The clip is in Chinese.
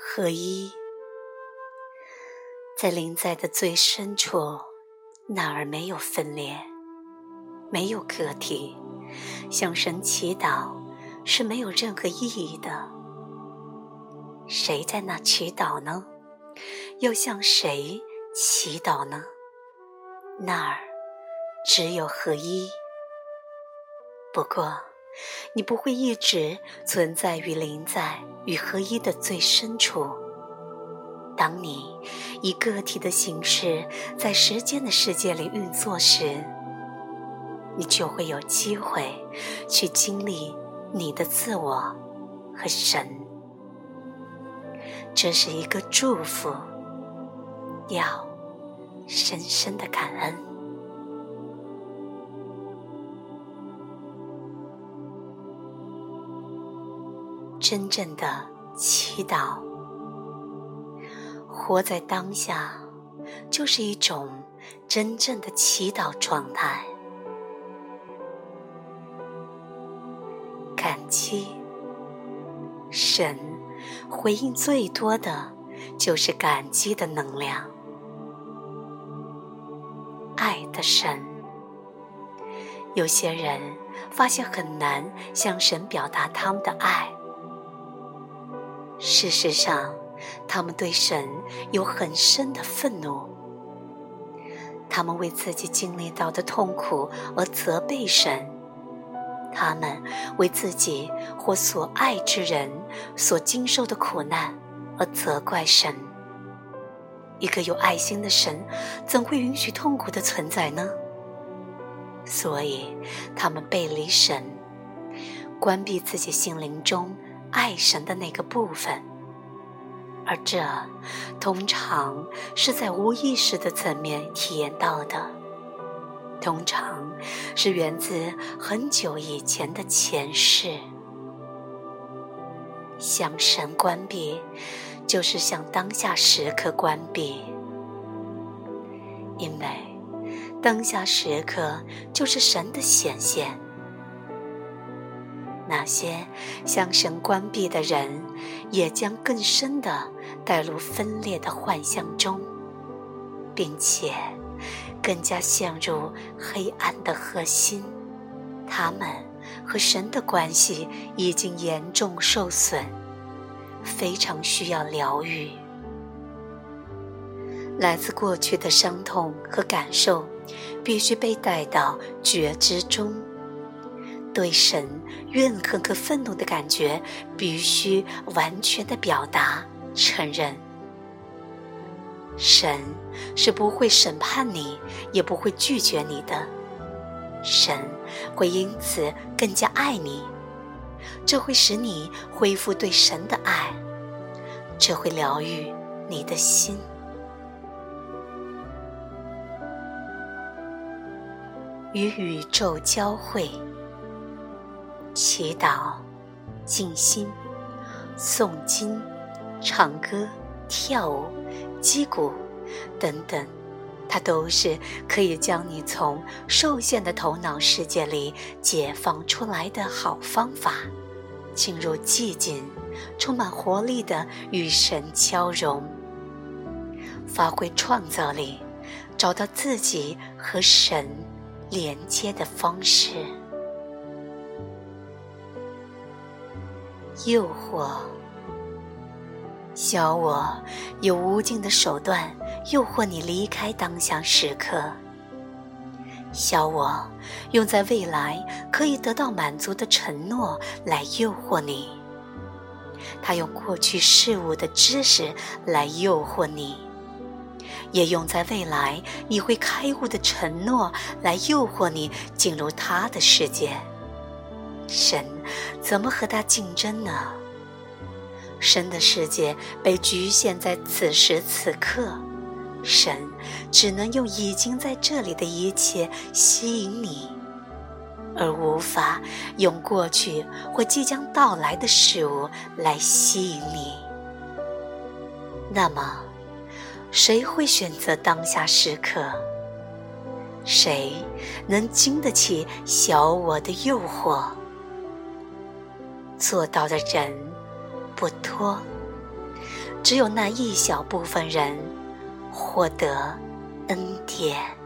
合一，在灵在的最深处，那儿没有分裂，没有个体。向神祈祷是没有任何意义的。谁在那祈祷呢？又向谁祈祷呢？那儿只有合一。不过，你不会一直存在于灵在与合一的最深处。当你以个体的形式在时间的世界里运作时，你就会有机会去经历你的自我和神。这是一个祝福，要深深的感恩。真正的祈祷，活在当下，就是一种真正的祈祷状态。感激神，回应最多的就是感激的能量。爱的神，有些人发现很难向神表达他们的爱。事实上，他们对神有很深的愤怒。他们为自己经历到的痛苦而责备神；他们为自己或所爱之人所经受的苦难而责怪神。一个有爱心的神，怎会允许痛苦的存在呢？所以，他们背离神，关闭自己心灵中。爱神的那个部分，而这通常是在无意识的层面体验到的，通常是源自很久以前的前世。向神关闭，就是向当下时刻关闭，因为当下时刻就是神的显现。那些向神关闭的人，也将更深的带入分裂的幻象中，并且更加陷入黑暗的核心。他们和神的关系已经严重受损，非常需要疗愈。来自过去的伤痛和感受，必须被带到觉知中。对神怨恨和愤怒的感觉，必须完全的表达、承认。神是不会审判你，也不会拒绝你的。神会因此更加爱你，这会使你恢复对神的爱，这会疗愈你的心，与宇宙交汇。祈祷、静心、诵经、唱歌、跳舞、击鼓等等，它都是可以将你从受限的头脑世界里解放出来的好方法。进入寂静、充满活力的与神交融，发挥创造力，找到自己和神连接的方式。诱惑，小我有无尽的手段诱惑你离开当下时刻。小我用在未来可以得到满足的承诺来诱惑你，他用过去事物的知识来诱惑你，也用在未来你会开悟的承诺来诱惑你进入他的世界。神怎么和他竞争呢？神的世界被局限在此时此刻，神只能用已经在这里的一切吸引你，而无法用过去或即将到来的事物来吸引你。那么，谁会选择当下时刻？谁能经得起小我的诱惑？做到的人不多，只有那一小部分人获得恩典。